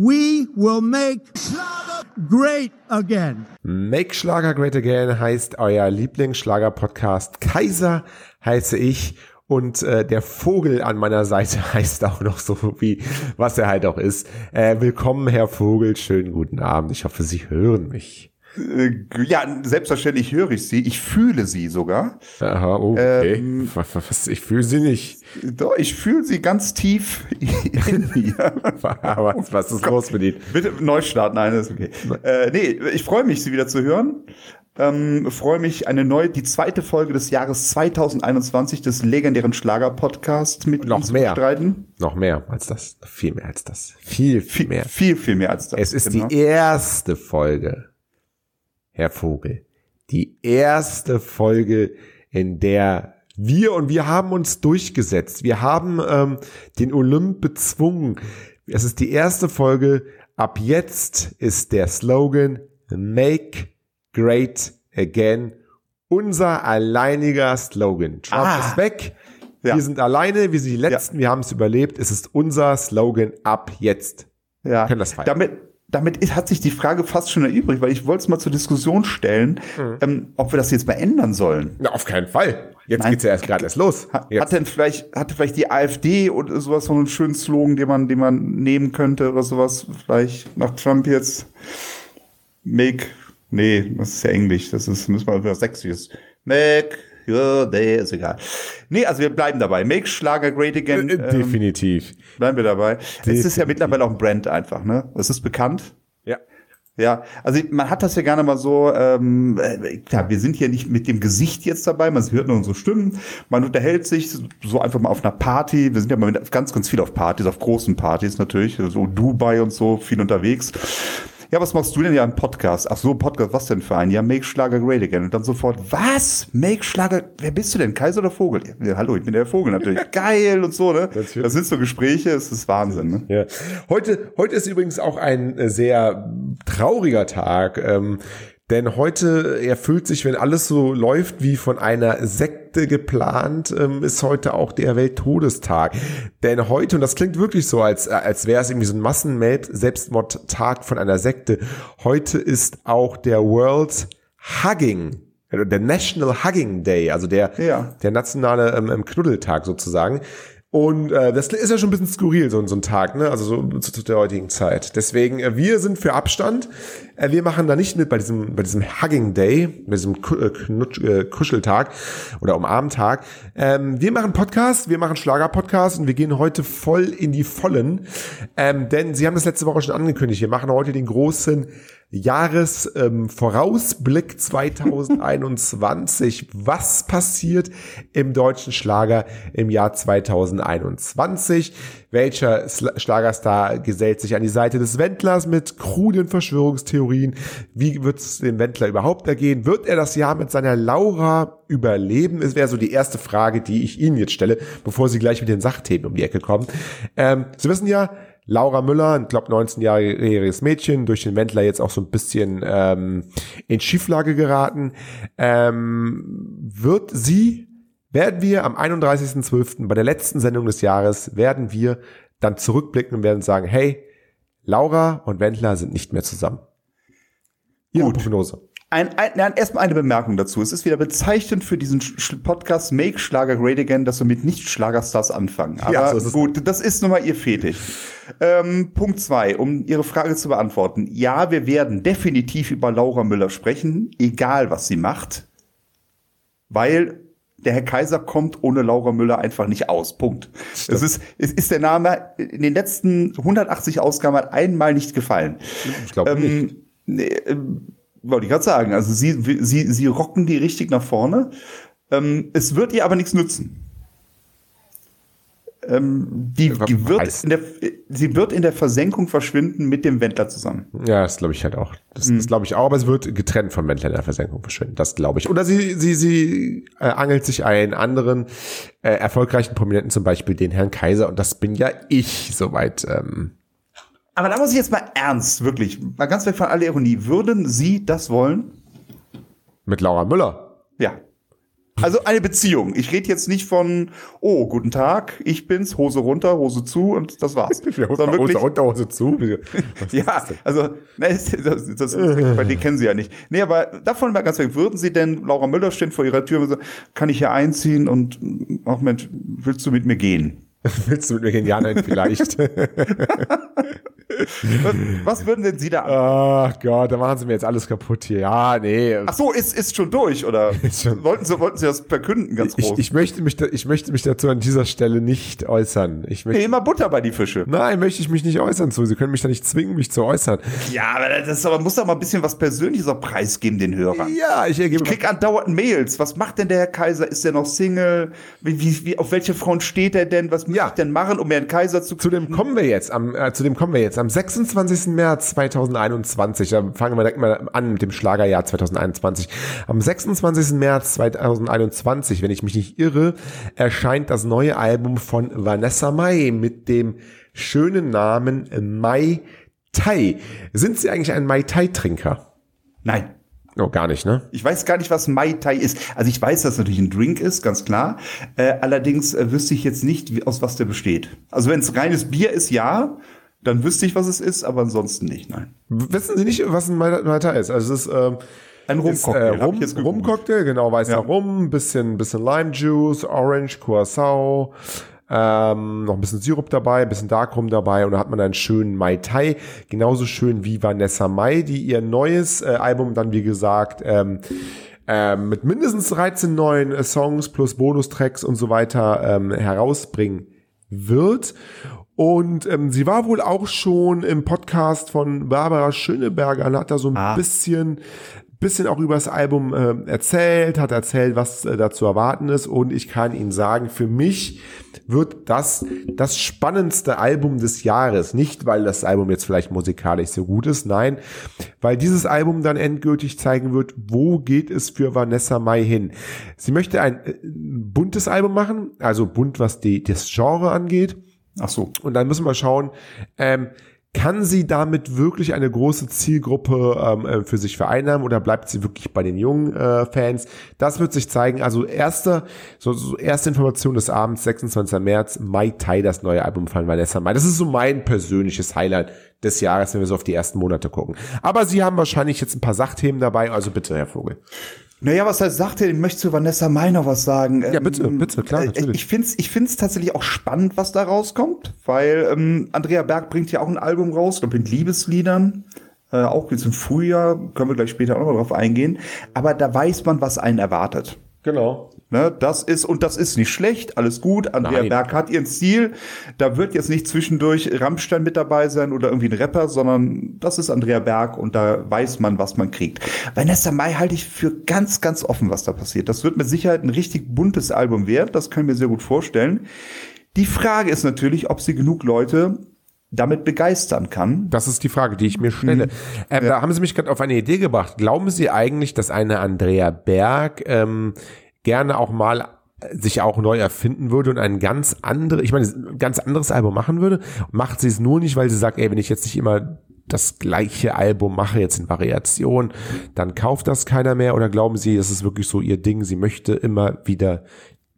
We will make Schlager great again. Make Schlager Great Again heißt euer Lieblingsschlager-Podcast. Kaiser heiße ich und äh, der Vogel an meiner Seite heißt auch noch so wie was er halt auch ist. Äh, willkommen, Herr Vogel. Schönen guten Abend. Ich hoffe, Sie hören mich. Äh, Ja, selbstverständlich höre ich sie. Ich fühle sie sogar. Aha, okay. Ähm, was, ich fühle Sie nicht. Doch, ich fühle sie ganz tief in mir. was, was ist los mit Ihnen? Bitte neu starten, nein, ist okay. Äh, nee, ich freue mich, sie wieder zu hören. Ähm, freue mich, eine neue, die zweite Folge des Jahres 2021 des legendären Schlager-Podcasts mit Noch Ihnen zu mehr. bestreiten. Noch mehr als das. Viel mehr als das. Viel, viel Viel, mehr. viel, viel mehr als das. Es ist genau. die erste Folge, Herr Vogel. Die erste Folge, in der wir und wir haben uns durchgesetzt. Wir haben ähm, den Olymp bezwungen. Es ist die erste Folge. Ab jetzt ist der Slogan Make Great Again unser alleiniger Slogan. Trump Ah. ist weg. Ja. Wir sind alleine, wir sind die Letzten, wir haben es überlebt. Es ist unser Slogan ab jetzt. Ja, können das feiern. damit, damit ist- hat sich die Frage fast schon erübrigt, weil ich wollte es mal zur Diskussion stellen, Mhm. ähm, ob wir das jetzt mal ändern sollen. Na, auf keinen Fall. Jetzt Nein. geht's ja erst gerade erst los. Hat, hat denn vielleicht, hatte vielleicht die AfD oder sowas noch einen schönen Slogan, den man, den man nehmen könnte oder sowas? Vielleicht nach Trump jetzt Make, nee, das ist ja Englisch, das ist, müssen wir was Sächsisches. Make your day, ist egal. Nee, also wir bleiben dabei. Make Schlager great again. Äh, ähm, Definitiv. bleiben wir dabei. Es ist ja Definitiv. mittlerweile auch ein Brand einfach, ne? Es ist bekannt. Ja. Ja, also man hat das ja gerne mal so, ähm, äh, klar, wir sind hier nicht mit dem Gesicht jetzt dabei, man hört nur unsere Stimmen, man unterhält sich so einfach mal auf einer Party, wir sind ja mal mit, ganz, ganz viel auf Partys, auf großen Partys natürlich, so Dubai und so, viel unterwegs. Ja, was machst du denn ja im Podcast? Ach so, Podcast, was denn für ein? Ja, Make Schlager Great Again. Und dann sofort, was? Make Schlager, wer bist du denn? Kaiser oder Vogel? Ja, hallo, ich bin der Vogel natürlich. Geil und so, ne? Natürlich. Das sind so Gespräche, es ist Wahnsinn, ne? Ja. Heute, heute ist übrigens auch ein sehr trauriger Tag, ähm, denn heute erfüllt sich, wenn alles so läuft wie von einer Sekte geplant, ähm, ist heute auch der Welttodestag. Denn heute, und das klingt wirklich so, als, äh, als wäre es irgendwie so ein Massen-Selbstmordtag von einer Sekte, heute ist auch der World Hugging, äh, der National Hugging Day, also der, Ja. der nationale ähm, ähm, Knuddeltag sozusagen. Und äh, das ist ja schon ein bisschen skurril, so, so ein Tag, ne? Also so zu, zu der heutigen Zeit. Deswegen, äh, wir sind für Abstand. Äh, wir machen da nicht mit bei diesem, bei diesem Hugging Day, bei diesem äh, Knutsch, äh, Kuscheltag oder Umarmtag. Ähm, wir machen Podcast, wir machen Schlager-Podcast und wir gehen heute voll in die Vollen. Ähm, denn Sie haben das letzte Woche schon angekündigt. Wir machen heute den großen Jahresvorausblick ähm, Vorausblick 2021. Was passiert im deutschen Schlager im Jahr 2021? Welcher Schlagerstar gesellt sich an die Seite des Wendlers mit kruden Verschwörungstheorien? Wie wird es dem Wendler überhaupt ergehen? Wird er das Jahr mit seiner Laura überleben? Es wäre so die erste Frage, die ich Ihnen jetzt stelle, bevor Sie gleich mit den Sachthemen um die Ecke kommen. Ähm, Sie wissen ja, Laura Müller, ein glaube 19-jähriges Mädchen, durch den Wendler jetzt auch so ein bisschen ähm, in Schieflage geraten. Ähm, wird sie, werden wir am 31.12. bei der letzten Sendung des Jahres, werden wir dann zurückblicken und werden sagen, hey, Laura und Wendler sind nicht mehr zusammen. Ihre Gut. Prognose. Ein, ein, nein, erstmal eine Bemerkung dazu. Es ist wieder bezeichnend für diesen Sch Podcast Make Schlager Great Again, dass wir mit Nicht-Schlagerstars anfangen. Aber Ja, so gut, das ist nun mal ihr Fetisch. Ähm, Punkt zwei, um Ihre Frage zu beantworten. Ja, wir werden definitiv über Laura Müller sprechen, egal was sie macht, weil der Herr Kaiser kommt ohne Laura Müller einfach nicht aus. Punkt. Es ist, es ist der Name in den letzten 180 Ausgaben hat einmal nicht gefallen. Ich glaube nicht. Nee, ähm, wollte ich gerade sagen. Also sie, sie, sie rocken die richtig nach vorne. Ähm, es wird ihr aber nichts nützen. Ähm, die, die wird der, sie wird in der Versenkung verschwinden mit dem Wendler zusammen. Ja, das glaube ich halt auch. Das, Mhm. das glaube ich auch, aber es wird getrennt vom Wendler in der Versenkung verschwinden. Das glaube ich. Oder sie, sie, sie äh, angelt sich einen anderen äh, erfolgreichen Prominenten, zum Beispiel den Herrn Kaiser, und das bin ja ich, soweit. Ähm, Aber da muss ich jetzt mal ernst, wirklich, mal ganz weg von aller Ironie. Würden Sie das wollen? mit Laura Müller. Ja. Also eine Beziehung. Ich rede jetzt nicht von, oh, guten Tag, ich bin's, Hose runter, Hose zu und das war's. Sondern wirklich, Hose runter, Hose zu. Ja, also, ne, das, das, das, bei denen kennen Sie ja nicht. Nee, aber davon mal ganz weg, würden Sie denn, Laura Müller steht vor Ihrer Tür und sagt, kann ich hier einziehen und, ach Mensch, willst du mit mir gehen? Willst du mit mir gehen? Ja, nein, vielleicht. Was, was würden denn Sie da Ach Gott, da machen sie mir jetzt alles kaputt hier. Ja, nee. Ach so, ist, ist schon durch, oder? Schon- Wollten Sie, wollten Sie das verkünden, ganz Ich, groß? ich, möchte mich da, ich möchte mich dazu an dieser Stelle nicht äußern. Ich möchte, Nee, immer Butter bei die Fische. nein, möchte ich mich nicht äußern zu. Sie können mich da nicht zwingen, mich zu äußern. Ja, aber das ist aber, muss doch mal ein bisschen was Persönliches auch preisgeben, den Hörern. Ja, ich ergebe. Ich krieg andauernd Mails. Was macht denn der Herr Kaiser? Ist der noch Single? Wie, wie, wie, auf welche Front steht er denn? Was muss Ja. ich denn machen, um Herrn Kaiser zu Zu dem kommen wir jetzt, am, äh, zu dem kommen wir jetzt. Am 26. März 2021, da fangen wir direkt mal an mit dem Schlagerjahr 2021. Am 26. März 2021, wenn ich mich nicht irre, erscheint das neue Album von Vanessa Mai mit dem schönen Namen Mai Tai. Sind Sie eigentlich ein Mai Tai-Trinker? Nein. Oh, gar nicht, ne? Ich weiß gar nicht, was Mai Tai ist. Also ich weiß, dass es natürlich ein Drink ist, ganz klar. Äh, allerdings äh, wüsste ich jetzt nicht, wie, aus was der besteht. Also wenn es reines Bier ist, ja, dann wüsste ich, was es ist, aber ansonsten nicht, nein. Wissen Sie nicht, was ein Mai Tai ist? Also es ist, ähm, Ein ist, Rumcocktail. äh, Rum. Rumcocktail, genau, weißer Ja. Rum, bisschen, bisschen Lime Juice, Orange, Curacao, ähm, noch ein bisschen Sirup dabei, ein bisschen Darkrum dabei und da hat man einen schönen Mai Tai, genauso schön wie Vanessa Mai, die ihr neues äh, Album dann, wie gesagt, ähm, ähm, mit mindestens 13 neuen äh, Songs plus Bonustracks und so weiter ähm, herausbringen wird. Und ähm, sie war wohl auch schon im Podcast von Barbara Schöneberger und hat da so ein Ah. bisschen bisschen auch über das Album äh, erzählt, hat erzählt, was äh, da zu erwarten ist und ich kann Ihnen sagen, für mich wird das das spannendste Album des Jahres. Nicht, weil das Album jetzt vielleicht musikalisch so gut ist, nein, weil dieses Album dann endgültig zeigen wird, wo geht es für Vanessa Mai hin. Sie möchte ein äh, buntes Album machen, also bunt, was die, das Genre angeht. Ach so. Und dann müssen wir schauen, ähm, kann sie damit wirklich eine große Zielgruppe ähm, äh, für sich vereinnahmen oder bleibt sie wirklich bei den jungen äh, Fans? Das wird sich zeigen. Also erste, so, so erste Information des Abends, 26. März, Mai Tai, das neue Album von Vanessa Mai. Das ist so mein persönliches Highlight des Jahres, wenn wir so auf die ersten Monate gucken. Aber sie haben wahrscheinlich jetzt ein paar Sachthemen dabei, also bitte, Herr Vogel. Naja, was heißt, sagt ihr, ich möchte zu Vanessa Mai noch was sagen. Ja, bitte, Ähm, bitte, klar, äh, natürlich. Ich finde es ich find's tatsächlich auch spannend, was da rauskommt, weil ähm, Andrea Berg bringt ja auch ein Album raus, glaub mit Liebesliedern. Äh, auch jetzt im Frühjahr, können wir gleich später auch noch drauf eingehen. Aber da weiß man, was einen erwartet. Genau. Ne, das ist, und das ist nicht schlecht, alles gut. Andrea Nein. Berg hat ihren Stil. Da wird jetzt nicht zwischendurch Rammstein mit dabei sein oder irgendwie ein Rapper, sondern das ist Andrea Berg und da weiß man, was man kriegt. Vanessa Mai halte ich für ganz, ganz offen, was da passiert. Das wird mit Sicherheit ein richtig buntes Album werden. Das kann ich mir sehr gut vorstellen. Die Frage ist natürlich, ob sie genug Leute damit begeistern kann. Das ist die Frage, die ich mir stelle. Mhm. Ähm, Da haben Sie mich gerade auf eine Idee gebracht. Glauben Sie eigentlich, dass eine Andrea Berg ähm, gerne auch mal sich auch neu erfinden würde und ein ganz andere, ich meine, ein ganz anderes Album machen würde? Macht sie es nur nicht, weil sie sagt, ey, wenn ich jetzt nicht immer das gleiche Album mache, jetzt in Variation, dann kauft das keiner mehr? Oder glauben Sie, das ist wirklich so ihr Ding, sie möchte immer wieder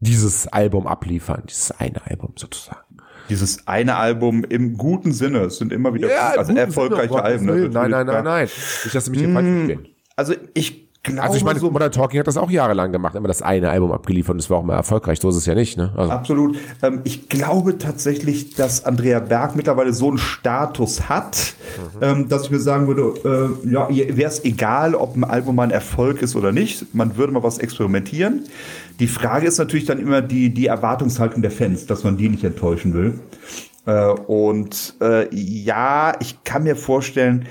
dieses Album abliefern, dieses eine Album sozusagen? Dieses eine Album im guten Sinne. Es sind immer wieder im also erfolgreiche Sinne, Alben. Ne? Nein, nein, nein, nein. Nicht, dass Sie mich hier falsch verstehen. Also ich glaube Also ich meine, so Modern Talking hat das auch jahrelang gemacht, immer das eine Album abgeliefert und es war auch mal erfolgreich. So ist es ja nicht, ne? Also, Absolut. Ähm, ich glaube tatsächlich, dass Andrea Berg mittlerweile so einen Status hat, ähm, dass ich mir sagen würde, äh, ja, wäre es egal, ob ein Album mal ein Erfolg ist oder nicht. Man würde mal was experimentieren. Die Frage ist natürlich dann immer die, die Erwartungshaltung der Fans, dass man die nicht enttäuschen will. Äh, und äh, ja, ich kann mir vorstellen,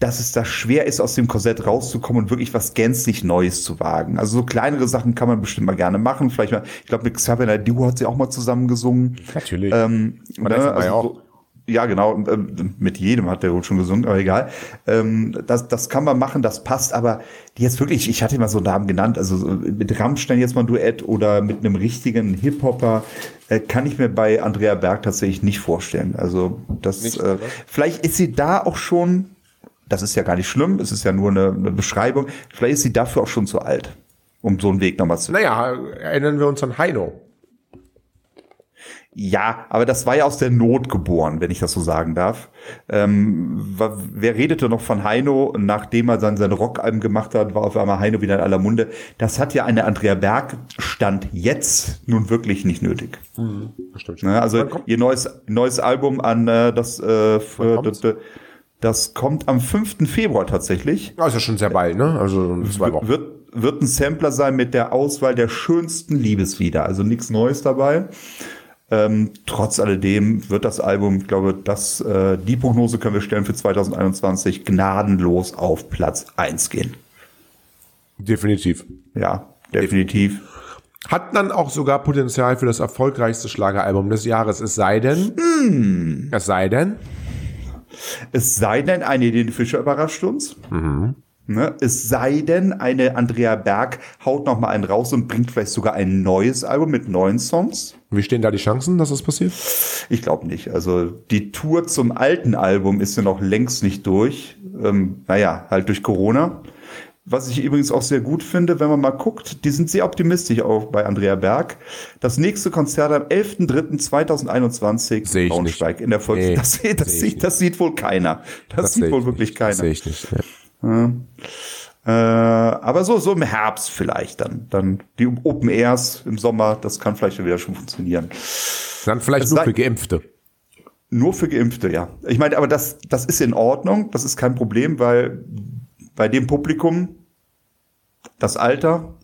dass es da schwer ist, aus dem Korsett rauszukommen und wirklich was gänzlich Neues zu wagen. Also so kleinere Sachen kann man bestimmt mal gerne machen. Vielleicht mal, ich glaube, mit Xavier Naidoo hat sie auch mal zusammen gesungen. natürlich. Ähm, Vanessa Mai auch. so, ja, genau, ähm, mit jedem hat der wohl schon gesungen, aber egal. Ähm, das, das kann man machen, das passt, aber die jetzt wirklich, ich hatte mal so Namen genannt, also so mit Rammstein jetzt mal ein Duett oder mit einem richtigen Hip-Hopper, äh, kann ich mir bei Andrea Berg tatsächlich nicht vorstellen. Also das, Nicht, äh, vielleicht ist sie da auch schon, das ist ja gar nicht schlimm, es ist ja nur eine, eine Beschreibung, vielleicht ist sie dafür auch schon zu alt. um so einen Weg nochmal zu. Naja, erinnern wir uns an Heino. Ja, aber das war ja aus der Not geboren, wenn ich das so sagen darf. Ähm, wer redete noch von Heino, nachdem er dann seine Rockalben gemacht hat, war auf einmal Heino wieder in aller Munde. Das hat ja eine Andrea Berg Stand jetzt nun wirklich nicht nötig. Das stimmt schon. Ne? Also ihr neues neues Album an äh, das äh, für? Das, das kommt am 5. Februar tatsächlich. Ah, ist ja schon sehr bald, ne? Also zwei Wochen. Wird, wird ein Sampler sein mit der Auswahl der schönsten Liebeslieder. Also nichts Neues dabei. Ähm, trotz alledem wird das Album, ich glaube, das, äh, die Prognose können wir stellen für 2021 gnadenlos auf Platz 1 gehen. Definitiv. Ja, definitiv. Hat dann auch sogar Potenzial für das erfolgreichste Schlageralbum des Jahres. Es sei denn, Hm. es sei denn, Es sei denn, eine Helene Fischer überrascht uns. Ne? Es sei denn, eine Andrea Berg haut noch mal einen raus und bringt vielleicht sogar ein neues Album mit neuen Songs. wie stehen da die Chancen, dass das passiert? Ich glaube nicht. Also die Tour zum alten Album ist ja noch längst nicht durch. Ähm, naja, halt durch Corona. Was ich übrigens auch sehr gut finde, wenn man mal guckt, die sind sehr optimistisch auch bei Andrea Berg. Das nächste Konzert am 11.03.2021 Seh ich Braunschweig in der Volks... Nee, das, das, ich sieht, das sieht wohl keiner. Das, sehe sieht wohl nicht. wirklich Das sehe keiner. ich nicht. Ja. Äh, aber so, so im Herbst vielleicht dann. Dann die Open Airs im Sommer, das kann vielleicht schon wieder schon funktionieren. Dann vielleicht Es nur sei- für Geimpfte. Nur für Geimpfte, ja. Ich meine, aber das, das ist in Ordnung, das ist kein Problem, weil bei dem Publikum, das Alter,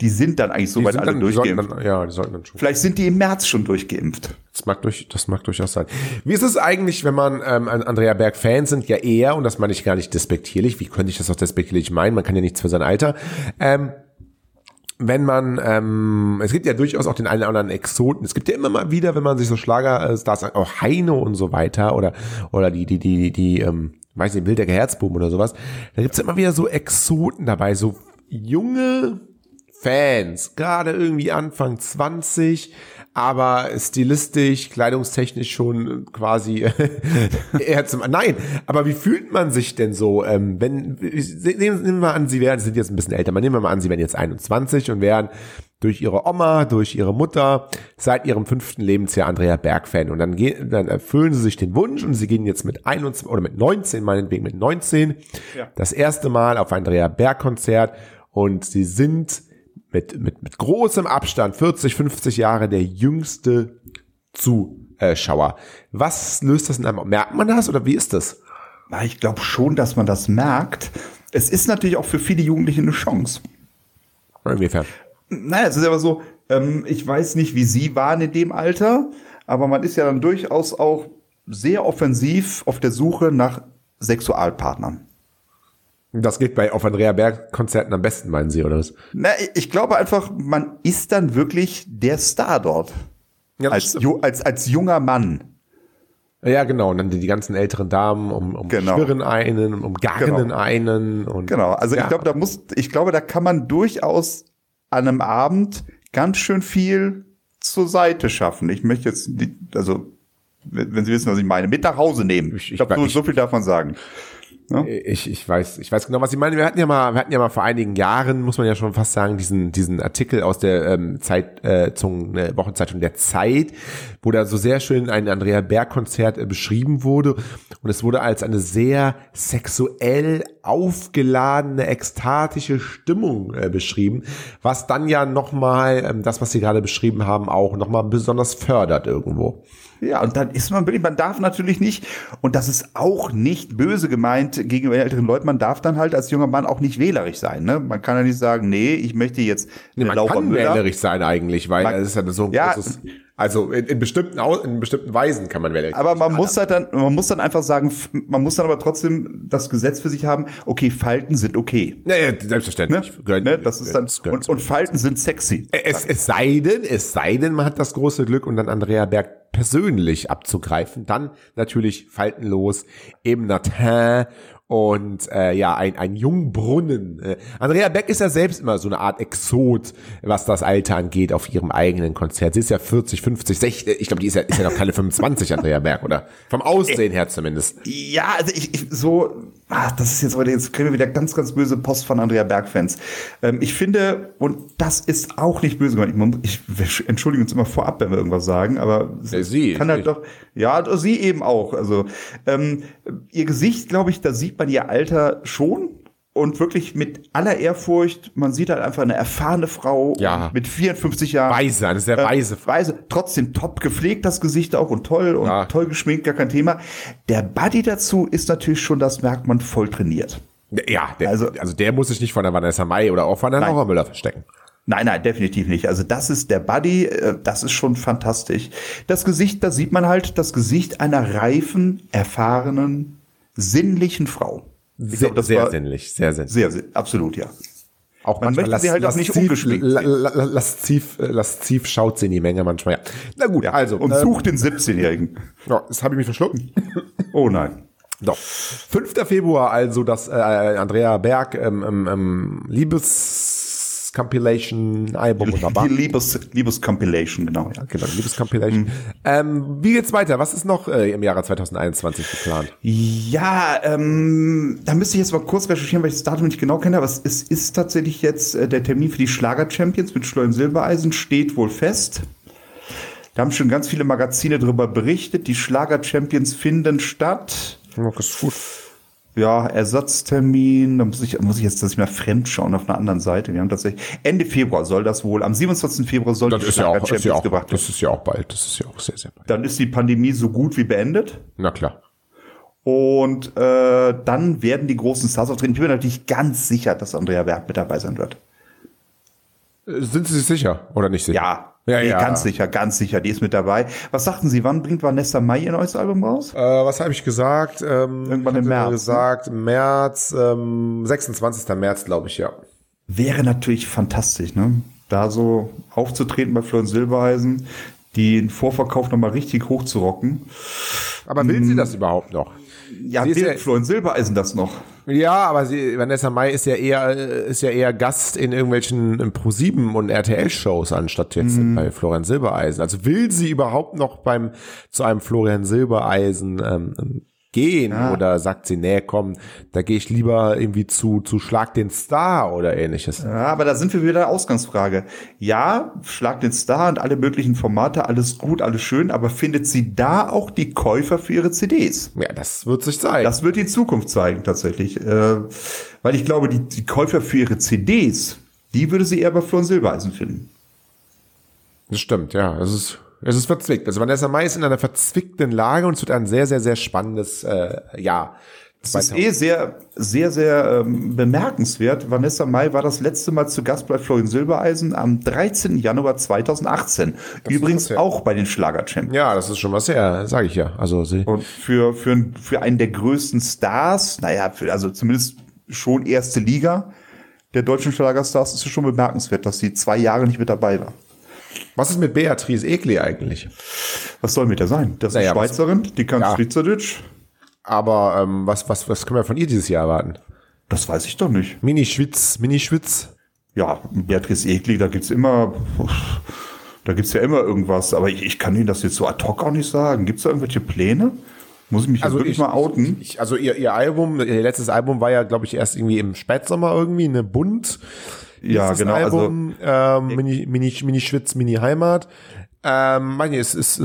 die sind dann eigentlich Die soweit alle dann, durchgeimpft. dann, ja, die sollten dann schon. Vielleicht sind die im März schon durchgeimpft. Das mag, durch, das mag durchaus sein. Wie ist es eigentlich, wenn man ähm, Andrea Berg-Fans sind ja eher, und das meine ich gar nicht despektierlich, wie könnte ich das auch despektierlich meinen, man kann ja nichts für sein Alter, ähm, wenn man, ähm, es gibt ja durchaus auch den einen oder anderen Exoten. Es gibt ja immer mal wieder, wenn man sich so Schlagerstars, auch Heino und so weiter oder oder die die die die, die ähm, weiß nicht, Wildecker Herzbuben oder sowas. Da gibt's immer wieder so Exoten dabei, so junge Fans, gerade irgendwie Anfang 20, aber stilistisch, kleidungstechnisch schon quasi eher zum Nein, aber wie fühlt man sich denn so, ähm, wenn nehmen wir mal an, sie wären sind jetzt ein bisschen älter, man nehmen wir mal an, sie wären jetzt 21 und wären durch ihre Oma, durch ihre Mutter seit ihrem fünften Lebensjahr Andrea Berg Fan und dann gehen dann erfüllen sie sich den Wunsch und sie gehen jetzt mit 21 oder mit 19 meinetwegen mit 19 das erste Mal auf ein Andrea Berg Konzert und sie sind mit, mit, mit großem Abstand, 40, 50 Jahre, der jüngste Zuschauer. Was löst das in einem? Merkt man das oder wie ist das? Na, ich glaube schon, dass man das merkt. Es ist natürlich auch für viele Jugendliche eine Chance. Inwiefern? Naja, es ist aber so, ähm, ich weiß nicht, wie Sie waren in dem Alter, aber man ist ja dann durchaus auch sehr offensiv auf der Suche nach Sexualpartnern. Das geht bei auf Andrea Berg Konzerten am besten, meinen Sie, oder was? Na, ich glaube einfach, man ist dann wirklich der Star dort. Ja, Als, als, als junger Mann. ja genau. Und dann die, die ganzen älteren Damen um, um Genau. Schwirren einen, um Garnen Genau. einen und Genau. Also ja. ich glaube, da muss, ich glaube, da kann man durchaus an einem Abend ganz schön viel zur Seite schaffen. Ich möchte jetzt, also, wenn Sie wissen, was ich meine, mit nach Hause nehmen. Ich- Ich, ich- glaube, so, so viel darf man sagen. Ich, ich weiß, ich weiß genau, was Sie meinen. Wir hatten ja mal, wir hatten ja mal vor einigen Jahren, muss man ja schon fast sagen, diesen, diesen Artikel aus der ähm, Zeit, äh, zum, äh, Wochenzeitung der Zeit, wo da so sehr schön ein Andrea Berg Konzert äh, beschrieben wurde und es wurde als eine sehr sexuell aufgeladene, ekstatische Stimmung äh, beschrieben, was dann ja nochmal ähm, das, was Sie gerade beschrieben haben, auch nochmal besonders fördert irgendwo. Ja, und dann ist man wirklich, man darf natürlich nicht, und das ist auch nicht böse gemeint gegenüber älteren Leuten, man darf dann halt als junger Mann auch nicht wählerisch sein. Ne? Man kann ja nicht sagen, nee, ich möchte jetzt Nee, eine man Laura kann Müller. wählerisch sein eigentlich, weil Man- das ist ja so ein Ja. großes, also in, in bestimmten in bestimmten Weisen kann man wählerisch Aber man muss halt dann, man muss dann einfach sagen, man muss dann aber trotzdem das Gesetz für sich haben, okay, Falten sind okay. Ja, ja, Ne? selbstverständlich. Gehört- ne? Das ist dann, und, und Falten sind sexy. es, es sei denn, es sei denn, man hat das große Glück und dann Andrea Berg persönlich abzugreifen, dann natürlich faltenlos, eben Natin und äh, ja, ein, ein Jungbrunnen. Äh, Andrea Beck ist ja selbst immer so eine Art Exot, was das Alter angeht, auf ihrem eigenen Konzert. Sie ist ja 40, 50, 60, ich glaube, die ist ja, ist ja noch keine 25, Andrea Berg, oder? Vom Aussehen her zumindest. Ja, also ich, ich so, ah, das ist jetzt heute, jetzt kriegen wir wieder ganz, ganz böse Post von Andrea Berg-Fans. Ähm, ich finde, und das ist auch nicht böse gemeint, ich, ich entschuldige uns immer vorab, wenn wir irgendwas sagen, aber Ja, sie, kann halt ich- doch, ja, sie eben auch. Also ähm, ihr Gesicht, glaube ich, da sieht man ihr Alter schon. Und wirklich mit aller Ehrfurcht, man sieht halt einfach eine erfahrene Frau Ja. mit 54 Jahren. Weise, eine sehr Äh, weise Frau. Weise, trotzdem top gepflegt das Gesicht auch und toll und Ja. toll geschminkt, gar kein Thema. Der Buddy dazu ist natürlich schon, das merkt man, voll trainiert. Ja, der, also, Also- der muss sich nicht von der Vanessa Mai oder auch von der. Laura Müller verstecken. Nein, nein, definitiv nicht. Also das ist der Buddy, äh, das ist schon fantastisch. Das Gesicht, da sieht man halt das Gesicht einer reifen, erfahrenen, sinnlichen Frau. Ich Sehr, glaub, das sehr war sinnlich, sehr sinnlich. Sehr, sehr, absolut, ja. Auch Man möchte sie halt auch nicht lasziv, ungeschminkt la- la- la- Lasziv, äh, lasziv schaut sie in die Menge manchmal. Ja. Na gut, also. Und äh, sucht den 17-Jährigen. ja, das habe ich mich verschluckt. Oh nein. So. 5. Februar, also das äh, Andrea Berg ähm, ähm, ähm, Liebes-Compilation-Album. Wunderbar. Die Liebes, Liebes-Compilation, genau. Ja. Genau, Liebes-Compilation. Mhm. Ähm, wie geht's weiter? Was ist noch äh, im Jahre 2021 geplant? Ja, ähm, da müsste ich jetzt mal kurz recherchieren, weil ich das Datum nicht genau kenne, aber es, es ist tatsächlich jetzt äh, der Termin für die Schlager-Champions mit Schleun Silbereisen steht wohl fest. Da haben schon ganz viele Magazine darüber berichtet. Die Schlager-Champions finden statt. Ja, das ist gut. Ja, Ersatztermin, da muss ich, muss ich jetzt dass ich mal fremd schauen auf einer anderen Seite. Wir haben tatsächlich Ende Februar soll das wohl, am 27. Februar soll Das die ist ja, auch, ist ja auch, gebracht werden. das ist ja auch bald. Das ist ja auch sehr, sehr bald. Dann ist die Pandemie so gut wie beendet. Na klar. Und äh, dann werden die großen Stars auftreten. Ich bin natürlich ganz sicher, dass Andrea Berg mit dabei sein wird. Sind Sie sich sicher oder nicht sicher? Ja, Ja, nee, ja. ganz sicher, ganz sicher, die ist mit dabei. Was sagten Sie, wann bringt Vanessa Mai ihr neues Album raus? Äh, was habe ich gesagt? Ähm, Irgendwann im März, ne? gesagt, März, ähm, 26. März, glaube ich, ja. Wäre natürlich fantastisch, ne? Da so aufzutreten bei Florian Silbereisen, den Vorverkauf nochmal richtig hochzurocken. Aber will sie das überhaupt noch? Ja, Sie Florian Silbereisen das noch? Ja, aber sie, Vanessa Mai ist ja eher, ist ja eher Gast in irgendwelchen äh, Pro7 und RTL-Shows, anstatt jetzt Mhm. bei Florian Silbereisen. Also will sie überhaupt noch beim, zu einem Florian Silbereisen ähm, gehen oder sagt sie, nee, komm, da gehe ich lieber irgendwie zu, zu Schlag den Star oder ähnliches. Ja, aber da sind wir wieder der Ausgangsfrage. Ja, Schlag den Star und alle möglichen Formate, alles gut, alles schön, aber findet sie da auch die Käufer für ihre CDs? Ja, das wird sich zeigen. Das wird die Zukunft zeigen, tatsächlich. Äh, weil ich glaube, die, die Käufer für ihre CDs, die würde sie eher bei Florian Silbereisen finden. Das stimmt, ja. Es ist, es ist verzwickt. Also Vanessa Mai ist in einer verzwickten Lage und es wird ein sehr, sehr, sehr spannendes äh, Jahr. Das ist eh sehr, sehr, sehr ähm, bemerkenswert. Vanessa Mai war das letzte Mal zu Gast bei Florian Silbereisen am 13. Januar 2018. Übrigens was, ja. auch bei den Schlager-Champions. Ja, das ist schon was her, sage ich ja. Also sie. Und für, für, für einen der größten Stars, naja, für, also zumindest schon erste Liga der deutschen Schlagerstars, ist es schon bemerkenswert, dass sie zwei Jahre nicht mit dabei war. Was ist mit Beatrice Egli eigentlich? Was soll mit der sein? Das ist Naja, eine was- Schweizerin, die kann Ja. Schweizerdeutsch. Aber ähm, was, was, was können wir von ihr dieses Jahr erwarten? Das weiß ich doch nicht. Mini-Schwitz, Mini-Schwitz. Ja, Beatrice Egli, da gibt's immer, da gibt's ja immer irgendwas, aber ich, ich kann Ihnen das jetzt so ad hoc auch nicht sagen. Gibt's da irgendwelche Pläne? Muss ich mich jetzt wirklich mal outen? Ich, also ihr, ihr Album, ihr letztes Album war ja, glaube ich, erst irgendwie im Spätsommer irgendwie, eine Bunt. Ja, genau, also- Album, ähm, Mini, Mini, Mini Schwitz, Mini Heimat. Ähm, meine es ist,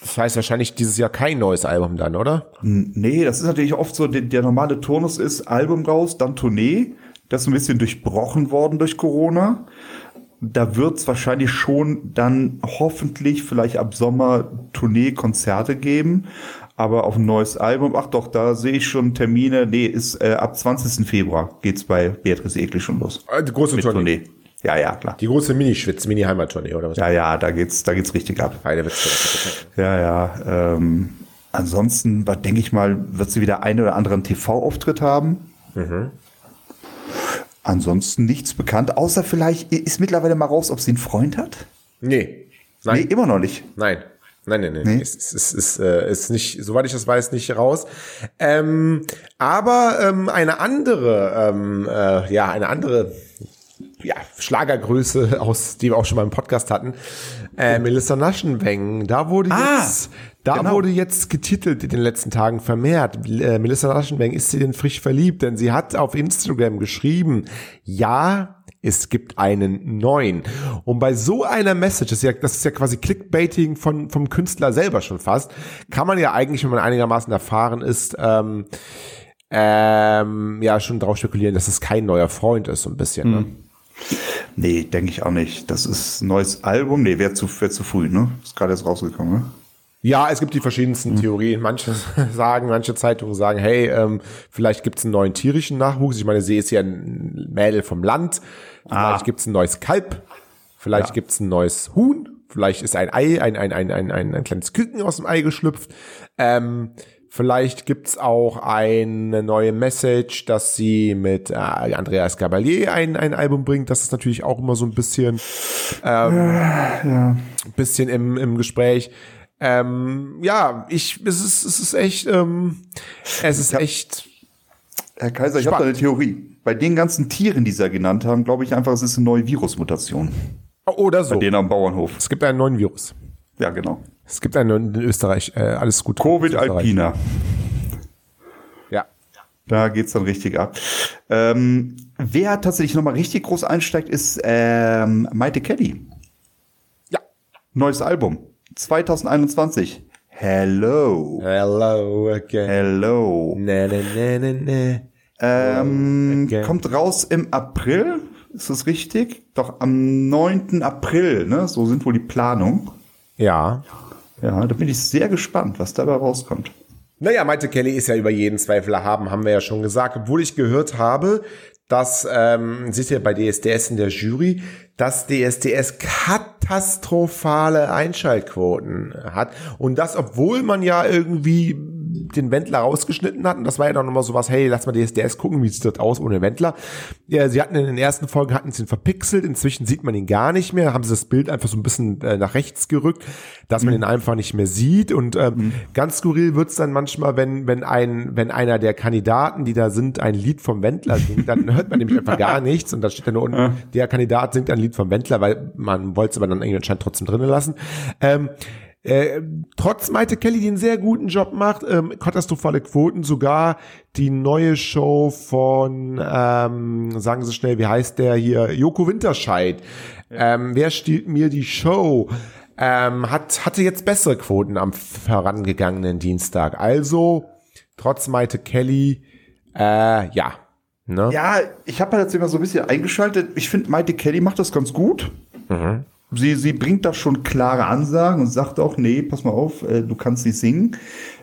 das heißt wahrscheinlich dieses Jahr kein neues Album dann, oder? Nee, das ist natürlich oft so, der, der normale Turnus ist Album raus, dann Tournee. Das ist ein bisschen durchbrochen worden durch Corona. Da wird's wahrscheinlich schon dann hoffentlich vielleicht ab Sommer Tournee-Konzerte geben. Aber auf ein neues Album, ach doch, da sehe ich schon Termine. Nee, ist äh, ab 20. Februar geht's bei Beatrice Egli schon los. Äh, Die große Tournee. Tournee. Ja, ja, klar. Die große Mini-Schwitz, Mini-Heimat-Tournee, oder was? Ja, ja, da geht's, da geht's richtig ab. Witze. Ja, ja. Ähm, ansonsten, denke ich mal, wird sie wieder einen oder anderen TV-Auftritt haben. Ansonsten nichts bekannt, außer vielleicht ist mittlerweile mal raus, ob sie einen Freund hat. Nee. Nein. Nee, immer noch nicht. Nein. Nein, nein, nein. Nee? Es ist, es ist, äh, ist nicht, soweit ich das weiß, nicht raus. Ähm, aber ähm, eine andere, ähm, äh, ja, eine andere ja, Schlagergröße aus, die wir auch schon mal im Podcast hatten, äh, Melissa Naschenweng. Da wurde Ah, jetzt, da genau. wurde jetzt getitelt in den letzten Tagen vermehrt. Äh, Melissa Naschenweng ist sie denn frisch verliebt, denn sie hat auf Instagram geschrieben, ja, es gibt einen neuen. Und bei so einer Message, das ist ja, das ist ja quasi Clickbaiting von, vom Künstler selber schon fast, kann man ja eigentlich, wenn man einigermaßen erfahren ist, ähm, ähm, ja, schon darauf spekulieren, dass es kein neuer Freund ist, so ein bisschen. Ne? Nee, denke ich auch nicht. Das ist ein neues Album. Nee, wäre zu, wär zu früh, ne? Ist gerade erst rausgekommen, ne? Ja, es gibt die verschiedensten Theorien. Manche sagen, manche Zeitungen sagen, hey, ähm, vielleicht gibt's einen neuen tierischen Nachwuchs. Ich meine, sie ist ja ein Mädel vom Land. Vielleicht Ah. gibt's ein neues Kalb. Vielleicht Ja. gibt's ein neues Huhn. Vielleicht ist ein Ei, ein, ein, ein, ein, ein, ein kleines Küken aus dem Ei geschlüpft. Ähm, vielleicht gibt's auch eine neue Message, dass sie mit äh, Andreas Gabalier ein, ein Album bringt. Das ist natürlich auch immer so ein bisschen bisschen im, im Gespräch. Ähm, ja, ich, es ist, es ist echt, ähm, es ist echt, Herr Kaiser, ich habe da Spannend. eine Theorie. Bei den ganzen Tieren, die Sie ja genannt haben, glaube ich einfach, es ist eine neue Virusmutation. oder so. Bei denen am Bauernhof. Es gibt einen neuen Virus. Ja, genau. Es gibt einen neuen in Österreich. Äh, alles gut. Covid. Alpina. Ja. Da geht's dann richtig ab. Ähm, wer tatsächlich nochmal richtig groß einsteigt, ist ähm, Maite Kelly. Ja. Neues Album. 2021. Hello. Hello again. Hello. Ne, ne, ne, ne, ne. Ähm, Okay. Kommt raus im April. Ist das richtig? Doch am 9. April, ne? So sind wohl die Planungen. Ja. Ja, da bin ich sehr gespannt, was dabei rauskommt. Naja, Maite Kelly ist ja über jeden Zweifel erhaben, haben wir ja schon gesagt. Obwohl ich gehört habe, dass, ähm, sie ist ja bei DSDS in der Jury, dass DSDS katastrophale Einschaltquoten hat. Und das, obwohl man ja irgendwie den Wendler rausgeschnitten hat. Und das war ja dann nochmal sowas, hey, lass mal DSDS gucken, wie sieht das aus ohne Wendler. Ja, sie hatten in den ersten Folgen, hatten sie ihn verpixelt. Inzwischen sieht man ihn gar nicht mehr. Haben sie das Bild einfach so ein bisschen äh, nach rechts gerückt, dass man ihn einfach nicht mehr sieht. Und ähm, ganz skurril wird's dann manchmal, wenn, wenn ein, wenn einer der Kandidaten, die da sind, ein Lied vom Wendler singt, dann hört man nämlich einfach gar nichts. Und da steht dann nur unten, der Kandidat singt ein Lied vom Wendler, weil man wollte es aber dann irgendwie anscheinend trotzdem drinnen lassen. Ähm, äh, trotz Maite Kelly, die einen sehr guten Job macht, ähm, katastrophale Quoten, sogar die neue Show von, ähm, sagen Sie schnell, wie heißt der hier, Joko Winterscheid. Ähm, wer stiehlt mir die Show? Ähm, hat, hatte jetzt bessere Quoten am vorangegangenen Dienstag. Also, trotz Maite Kelly, äh, ja. Ne? Ja, ich habe halt jetzt immer so ein bisschen eingeschaltet. Ich finde, Maite Kelly macht das ganz gut. Sie, sie bringt da schon klare Ansagen und sagt auch, nee, pass mal auf, äh, du kannst nicht singen.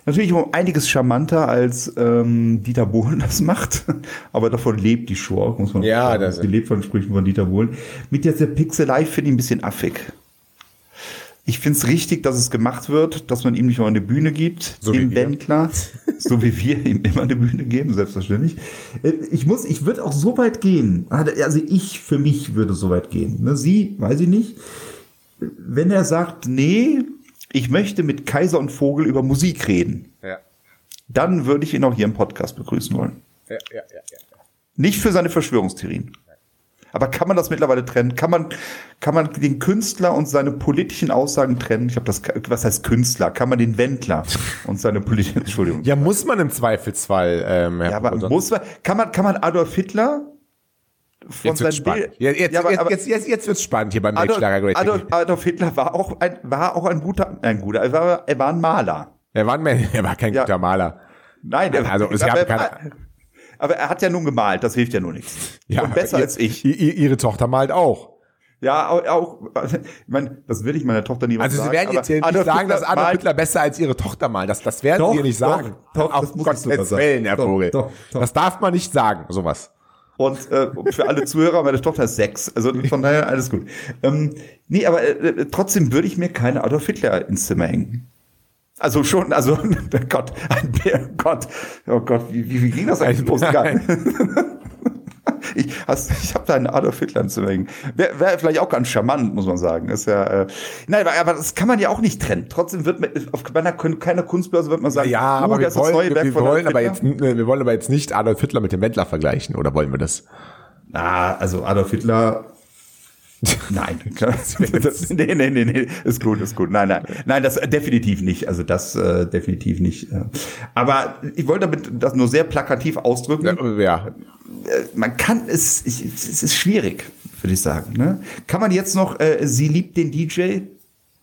Natürlich um einiges charmanter, als ähm, Dieter Bohlen das macht. Aber davon lebt die Show auch, muss man Ja, sagen. das- Die lebt von Sprüchen von Dieter Bohlen. Mit der Pixelei finde ich ein bisschen affig. Ich finde es richtig, dass es gemacht wird, dass man ihm nicht mal eine Bühne gibt, So wie dem wir. Wendler, so wie wir ihm immer eine Bühne geben, selbstverständlich. Äh, Ich muss, ich würde auch so weit gehen. Also ich für mich würde so weit gehen. Ne, Sie, weiß ich nicht. Wenn er sagt, nee, ich möchte mit Kaiser und Vogel über Musik reden, Ja. dann würde ich ihn auch hier im Podcast begrüßen wollen. Ja, ja, ja, ja. Nicht für seine Verschwörungstheorien. Aber kann man das mittlerweile trennen? Kann man, kann man den Künstler und seine politischen Aussagen trennen? Ich habe das, was heißt Künstler? Kann man den Wendler und seine politischen, Entschuldigung. Ja, muss man im Zweifelsfall, ähm, Herr Ja, aber Bruder. muss man, kann man, kann man Adolf Hitler von Jetzt wird's seinem spannend. Bild- Jetzt, Ja, aber- jetzt, jetzt, jetzt, jetzt wird's spannend hier beim Adolf, Adolf. Adolf Hitler war auch ein, war auch ein guter, ein guter, er war, er war ein Maler. Er war, ein, er war kein Ja. guter Maler. Nein, er, Also, es gab keine- aber er hat ja nun gemalt, das hilft ja nur nichts. Und besser ihr, als ich. ihre Tochter malt auch. Ja, auch, auch ich meine, das will ich meiner Tochter niemals Also sagen. Sie werden jetzt hier nicht sagen, Hitler dass Adolf Hitler besser als Ihre Tochter malt. Das, das werden Doch, Sie nicht doch, sagen. doch, Auf das muss sagen. Herr Doch, Vogel. doch, doch. Das darf man nicht sagen, sowas. Und äh, für alle Zuhörer, meine Tochter ist sechs. Also von daher alles gut. Ähm, nee, aber äh, trotzdem würde ich mir keine Adolf Hitler ins Zimmer hängen. Also schon, also Gott, ein Bär, Gott, oh Gott, wie, wie, wie ging das eigentlich los? Ich, hast- ich habe da einen Adolf Hitler Zimmer hängen. Wäre wär vielleicht auch ganz charmant, muss man sagen. Ist ja, äh, nein, aber, aber das kann man ja auch nicht trennen. Trotzdem wird man, auf keiner, keiner Kunstbörse wird man sagen, Ja, oh, aber wir das ist das wollen, wir, von wollen aber jetzt, äh, wir wollen aber jetzt nicht Adolf Hitler mit dem Wendler vergleichen, oder wollen wir das? Ah, also Adolf Hitler. Nein. das, nee, nee, nee, nee. Ist gut, ist gut. Nein, nein. Nein, das äh, definitiv nicht. Also das äh, definitiv nicht. Äh. Aber ich wollte damit das nur sehr plakativ ausdrücken. Ja. Äh, Man kann es, ich, es ist schwierig, würde ich sagen. Ne? Kann man jetzt noch äh, Sie liebt den DJ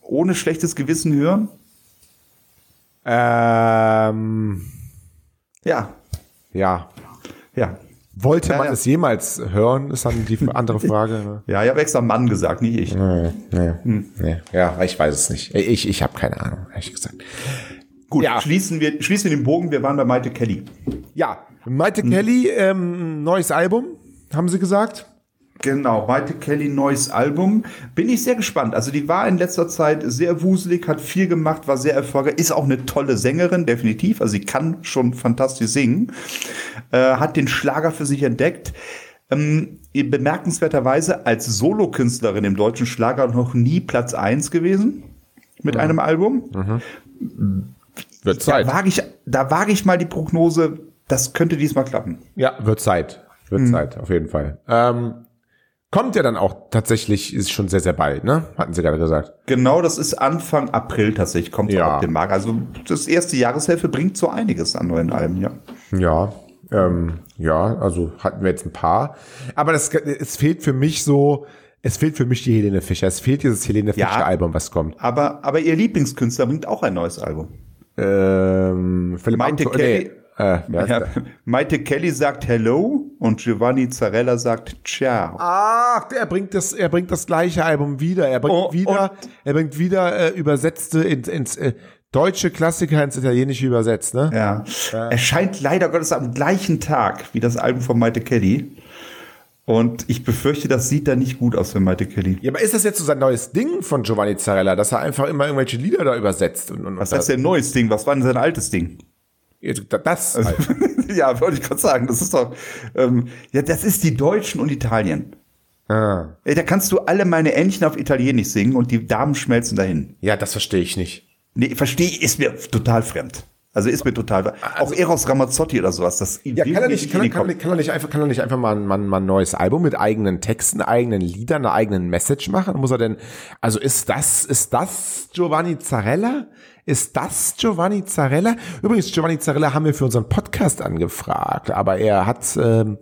ohne schlechtes Gewissen hören? Ähm, Ja. ja. Ja. Wollte Ja, man ja. es jemals hören, ist dann die andere Frage. Ne? Ja, ich habe extra Mann gesagt, nicht ich. Nee, nee, nee. Ja, ich weiß es nicht. Ich, ich habe keine Ahnung, ehrlich gesagt. Gut, Ja. schließen, wir, schließen wir den Bogen. Wir waren bei Maite Kelly. Ja, Maite Kelly, ähm, neues Album, haben sie gesagt. Genau, Maite Kelly, neues Album. Bin ich sehr gespannt. Also die war in letzter Zeit sehr wuselig, hat viel gemacht, war sehr erfolgreich, ist auch eine tolle Sängerin, definitiv. Also sie kann schon fantastisch singen. Äh, hat den Schlager für sich entdeckt. Ähm, bemerkenswerterweise als Solokünstlerin im deutschen Schlager noch nie Platz eins gewesen mit einem Album. Wird Da Zeit. wage ich, da wage ich mal die Prognose, das könnte diesmal klappen. Ja, wird Zeit. Wird Zeit, auf jeden Fall. Ähm, kommt ja dann auch tatsächlich, ist schon sehr, sehr bald, ne? Hatten sie gerade gesagt. Genau, das ist Anfang April tatsächlich, kommt Ja. ja. auf den Markt. Also das erste Jahreshälfte bringt so einiges an neuen Alben, ja. Ja, ähm, ja, also hatten wir jetzt ein paar. Aber das, es fehlt für mich so, es fehlt für mich die Helene Fischer. Es fehlt dieses Helene Ja. Fischer Album, was kommt. Aber, aber ihr Lieblingskünstler bringt auch ein neues Album. Ähm, Philipp Maite Amthor- Kelly- nee, äh, Ja? Maite Kelly sagt Hello und Giovanni Zarella sagt Ciao. Ach, er bringt das, er bringt das gleiche Album wieder. Er bringt Oh, wieder, er bringt wieder äh, übersetzte ins, ins äh, deutsche Klassiker ins Italienische übersetzt, ne? Ja. Erscheint leider Gottes am gleichen Tag wie das Album von Maite Kelly. Und ich befürchte, das sieht da nicht gut aus für Maite Kelly. Ja, aber ist das jetzt so sein neues Ding von Giovanni Zarella, dass er einfach immer irgendwelche Lieder da übersetzt und, und Was heißt denn neues Ding? Was war denn sein altes Ding? das? Also, halt. ja, wollte ich gerade sagen. Das ist doch, ähm, ja, das ist die Deutschen und Italien. ah. Ey, da kannst du alle meine Entchen auf Italienisch singen und die Damen schmelzen dahin. Ja, das verstehe ich nicht. Nee, verstehe ich, ist mir total fremd. Also ist mir total, auch Eros Ramazzotti oder sowas. Das Ja, kann er nicht, kann er, kann er, nicht- kann er nicht einfach, kann er nicht einfach mal, ein- mal, mal ein neues Album mit eigenen Texten, eigenen Liedern, einer eigenen Message machen? Muss er denn, also ist das, ist das Giovanni Zarella? Ist das Giovanni Zarella? Übrigens, Giovanni Zarella haben wir für unseren Podcast angefragt, aber er hat, ähm,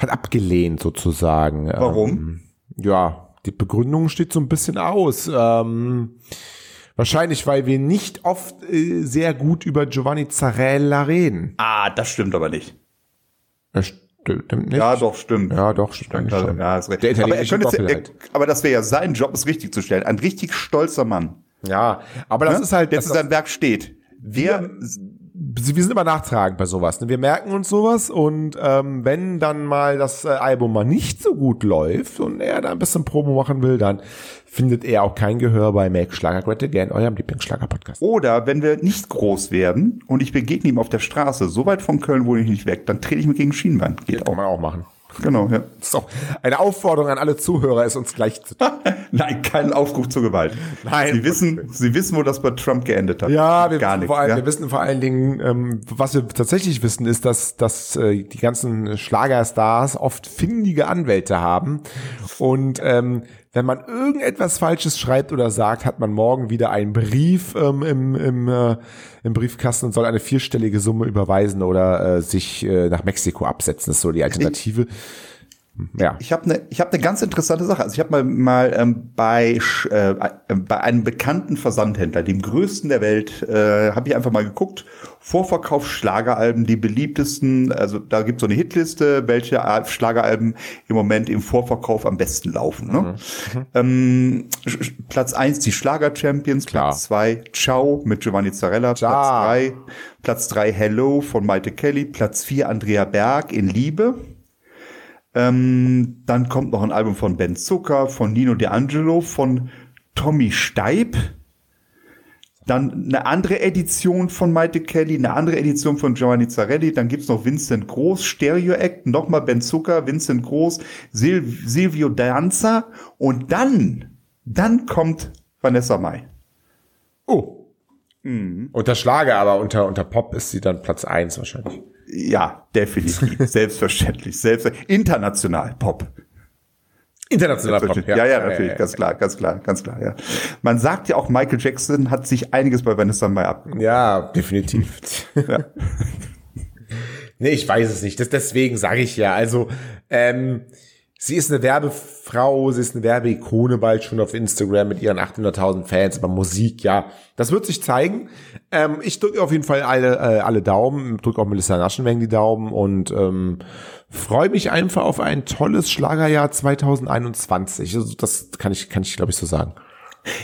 hat abgelehnt sozusagen. Warum? Ähm, ja, die Begründung steht so ein bisschen aus. Ähm, wahrscheinlich, weil wir nicht oft äh, sehr gut über Giovanni Zarella reden. Ah, das stimmt aber nicht. Das stimmt nicht. Ja, doch, stimmt. Ja, doch, stimmt eigentlich Also, schon. ja, ist recht. Der aber, er könnte es, er, aber das wäre ja sein Job, es richtig zu stellen. Ein richtig stolzer Mann. Ja, aber das ne? ist halt, der das zu seinem Werk steht. Wer, wir sind immer nachtragend bei sowas. Ne? Wir merken uns sowas und ähm, wenn dann mal das äh, Album mal nicht so gut läuft und er da ein bisschen Promo machen will, dann findet er auch kein Gehör bei Make Schlager Great Again, eurem Lieblingsschlager-Podcast. Oder wenn wir nicht groß werden und ich begegne ihm auf der Straße, so weit von Köln wohne ich nicht weg, dann trete ich mir gegen Schienbein. Geht Kann auch. man auch machen. Genau, ja. Das ist auch eine Aufforderung an alle Zuhörer, es uns gleich zu tun. Nein, kein Aufruf zur Gewalt. Nein. Sie wissen, Sie wissen, wo das bei Trump geendet hat. Ja, wir, gar wissen nicht. vor allem, ja? wir wissen vor allen Dingen, ähm, was wir tatsächlich wissen, ist, dass, dass äh, die ganzen Schlagerstars oft findige Anwälte haben. Und ähm, wenn man irgendetwas Falsches schreibt oder sagt, hat man morgen wieder einen Brief ähm, im, im, äh, im Briefkasten und soll eine vierstellige Summe überweisen oder äh, sich äh, nach Mexiko absetzen. Das ist so die Alternative. Ja. Ich habe eine ich hab ne ganz interessante Sache. Also ich habe mal, mal ähm, bei, Sch- äh, bei einem bekannten Versandhändler, dem größten der Welt, äh, habe ich einfach mal geguckt, Vorverkauf Schlageralben, die beliebtesten, also da gibt es so eine Hitliste, welche Al- Schlageralben im Moment im Vorverkauf am besten laufen. Ne? Ähm, Sch- Sch- Platz eins die Schlager-Champions, Klar. Platz zwei Ciao mit Giovanni Zarella, Ciao. Platz drei Platz drei Hello von Maite Kelly, Platz vier Andrea Berg in Liebe. Ähm, dann kommt noch ein Album von Ben Zucker, von Nino D'Angelo, von Tommy Steib. Dann eine andere Edition von Maite Kelly, eine andere Edition von Giovanni Zarelli. Dann gibt's noch Vincent Groß, Stereo Act, nochmal Ben Zucker, Vincent Groß, Sil Silvio Danza. Und dann, dann kommt Vanessa Mai. Oh. Unter Schlager, aber unter, unter Pop ist sie dann Platz eins wahrscheinlich. Ja, definitiv. Selbstverständlich. Selbst international Pop. International Pop, ja. Ja, ja, natürlich, ganz klar, ganz klar, ganz klar, ja. Man sagt ja auch, Michael Jackson hat sich einiges bei Vanessa Mai ab. Ja, definitiv. ja. nee, ich weiß es nicht. Das, deswegen sage ich ja. Also, ähm, sie ist eine Werbefrau, sie ist eine Werbeikone bald schon auf Instagram mit ihren 800.000 Fans, aber Musik, ja, das wird sich zeigen. Ähm, ich drücke auf jeden Fall alle, äh, alle Daumen, drücke auch Melissa Naschenweng die Daumen und ähm, freue mich einfach auf ein tolles Schlagerjahr 2021. Also das kann ich, kann ich glaube ich so sagen.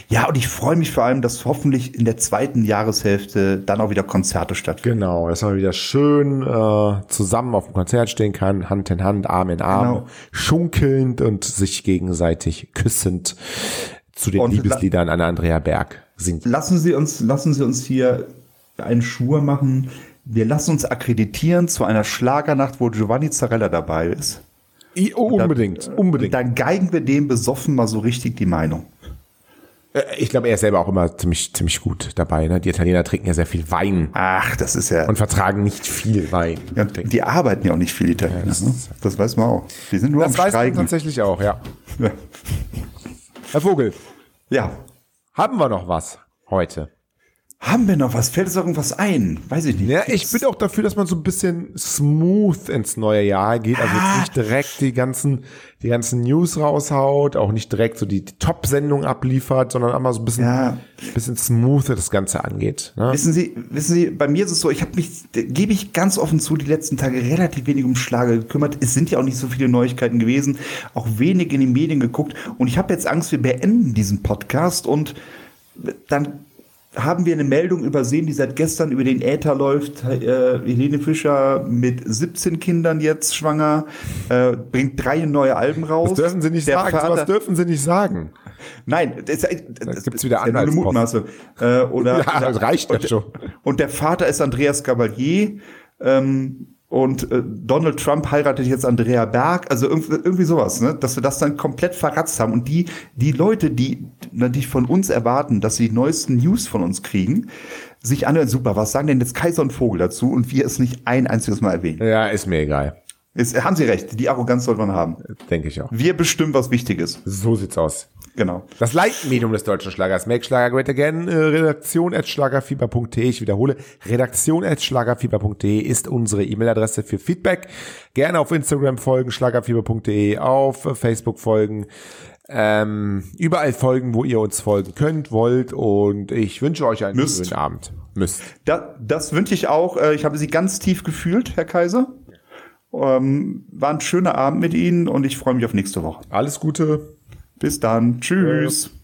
Ja, und ich freue mich vor allem, dass hoffentlich in der zweiten Jahreshälfte dann auch wieder Konzerte stattfinden. Genau, dass man wieder schön äh, zusammen auf dem Konzert stehen kann, Hand in Hand, Arm in Arm, genau. schunkelnd und sich gegenseitig küssend zu den und Liebesliedern an Andrea Berg singt. Lassen Sie uns, lassen Sie uns hier einen Schwur machen wir lassen uns akkreditieren zu einer Schlagernacht, wo Giovanni Zarella dabei ist. I, oh, unbedingt, dann, unbedingt. Dann geigen wir dem besoffen mal so richtig die Meinung. Äh, ich glaube, er ist selber auch immer ziemlich, ziemlich gut dabei. Ne? Die Italiener trinken ja sehr viel Wein. Ach, das ist ja. Und vertragen nicht viel Wein. Ja, die arbeiten ja auch nicht viel Italiener. Ja, das, ne? das, weiß man auch. Die sind nur das am weiß Streiken. man tatsächlich auch, ja. ja. Herr Vogel. Ja. Haben wir noch was heute? Haben wir noch was? Fällt uns irgendwas ein? Weiß ich nicht. Ja, ich bin auch dafür, dass man so ein bisschen smooth ins neue Jahr geht. Also ah. jetzt nicht direkt die ganzen, die ganzen News raushaut, auch nicht direkt so die, die Top-Sendung abliefert, sondern einmal so ein bisschen, ja. bisschen smoother das Ganze angeht. Ne? Wissen Sie, wissen Sie, bei mir ist es so, ich habe mich, gebe ich ganz offen zu, die letzten Tage relativ wenig um Schlager gekümmert. Es sind ja auch nicht so viele Neuigkeiten gewesen, auch wenig in den Medien geguckt. Und ich habe jetzt Angst, wir beenden diesen Podcast und dann haben wir eine Meldung übersehen, die seit gestern über den Äther läuft. Äh, Helene Fischer mit 17 Kindern jetzt schwanger, äh, bringt drei neue Alben raus. Das dürfen Sie nicht Der sagen. Vater, was dürfen Sie nicht sagen. Nein, das, das, das gibt's wieder ja eine Mutmaße. Äh, oder, ja, das reicht ja schon. Und der Vater ist Andreas Gabalier. Ähm, und äh, Donald Trump heiratet jetzt Andrea Berg, also irgendwie, irgendwie sowas, ne? dass wir das dann komplett verratzt haben. Und die, die Leute, die natürlich von uns erwarten, dass sie die neuesten News von uns kriegen, sich anhören, super, was sagen denn jetzt Kaiser und Vogel dazu und wir es nicht ein einziges Mal erwähnen. Ja, ist mir egal. Ist, haben Sie recht, die Arroganz sollte man haben. Denke ich auch. Wir bestimmen, was wichtig ist. So sieht's aus. Genau. Das Leitmedium des deutschen Schlagers. Make Schlager Great Again. Äh, Redaktion at schlagerfieber.de. Ich wiederhole. Redaktion at schlagerfieber.de ist unsere E-Mail-Adresse für Feedback. Gerne auf Instagram folgen, schlagerfieber.de, auf Facebook folgen. Ähm, überall folgen, wo ihr uns folgen könnt, wollt. Und ich wünsche euch einen Müsst. schönen Abend. Müsst. Da, das wünsche ich auch. Äh, ich habe Sie ganz tief gefühlt, Herr Kaiser. Ähm, war ein schöner Abend mit Ihnen und ich freue mich auf nächste Woche. Alles Gute. Bis dann. Tschüss.